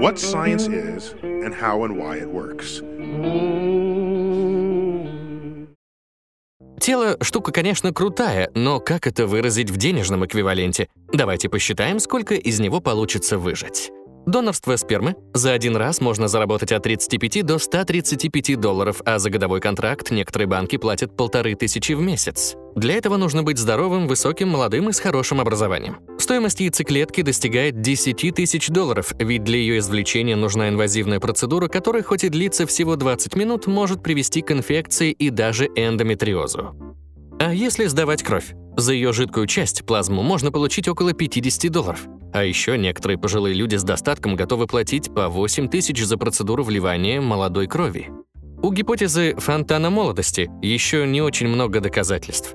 what science is and how and why it works. Тело — штука, конечно, крутая, но как это выразить в денежном эквиваленте? Давайте посчитаем, сколько из него получится выжать. Донорство спермы. За один раз можно заработать от 35 до 135 долларов, а за годовой контракт некоторые банки платят полторы тысячи в месяц. Для этого нужно быть здоровым, высоким, молодым и с хорошим образованием. Стоимость яйцеклетки достигает 10 тысяч долларов, ведь для ее извлечения нужна инвазивная процедура, которая хоть и длится всего 20 минут, может привести к инфекции и даже эндометриозу. А если сдавать кровь? За ее жидкую часть, плазму, можно получить около 50 долларов. А еще некоторые пожилые люди с достатком готовы платить по 8 тысяч за процедуру вливания молодой крови. У гипотезы фонтана молодости еще не очень много доказательств.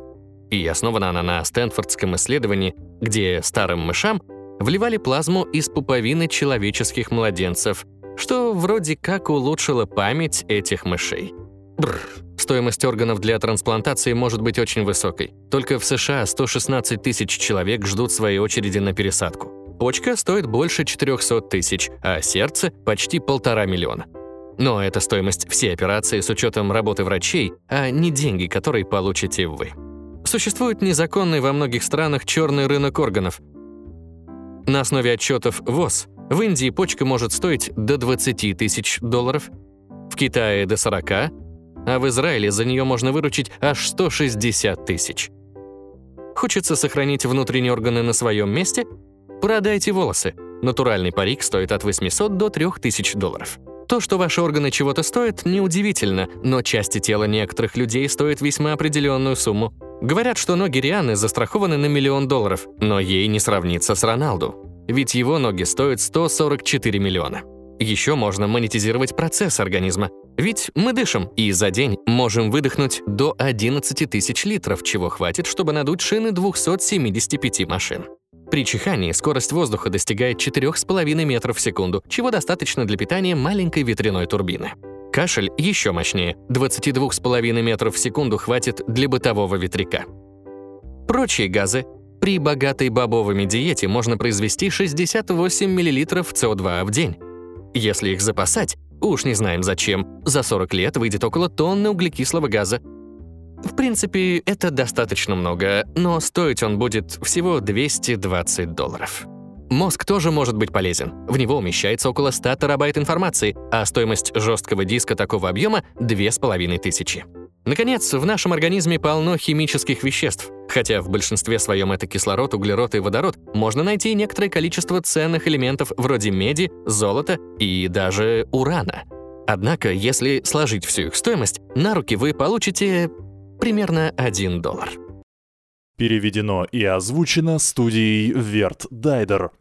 И основана она на Стэнфордском исследовании, где старым мышам вливали плазму из пуповины человеческих младенцев, что вроде как улучшило память этих мышей. Бррр. Стоимость органов для трансплантации может быть очень высокой. Только в США 116 тысяч человек ждут своей очереди на пересадку. Почка стоит больше 400 тысяч, а сердце – почти полтора миллиона. Но это стоимость всей операции с учетом работы врачей, а не деньги, которые получите вы. Существует незаконный во многих странах черный рынок органов. На основе отчетов ВОЗ в Индии почка может стоить до 20 тысяч долларов, в Китае – до 40, а в Израиле за нее можно выручить аж 160 тысяч. Хочется сохранить внутренние органы на своем месте – Продайте волосы. Натуральный парик стоит от 800 до 3000 долларов. То, что ваши органы чего-то стоят, неудивительно, но части тела некоторых людей стоят весьма определенную сумму. Говорят, что ноги Рианы застрахованы на миллион долларов, но ей не сравнится с Роналду. Ведь его ноги стоят 144 миллиона. Еще можно монетизировать процесс организма. Ведь мы дышим, и за день можем выдохнуть до 11 тысяч литров, чего хватит, чтобы надуть шины 275 машин. При чихании скорость воздуха достигает 4,5 метров в секунду, чего достаточно для питания маленькой ветряной турбины. Кашель еще мощнее. 22,5 метров в секунду хватит для бытового ветряка. Прочие газы. При богатой бобовыми диете можно произвести 68 мл СО2 в день. Если их запасать, уж не знаем зачем, за 40 лет выйдет около тонны углекислого газа, в принципе, это достаточно много, но стоить он будет всего 220 долларов. Мозг тоже может быть полезен. В него умещается около 100 терабайт информации, а стоимость жесткого диска такого объема — 2500. Наконец, в нашем организме полно химических веществ. Хотя в большинстве своем это кислород, углерод и водород, можно найти некоторое количество ценных элементов вроде меди, золота и даже урана. Однако, если сложить всю их стоимость, на руки вы получите примерно 1 доллар. Переведено и озвучено студией Верт Дайдер.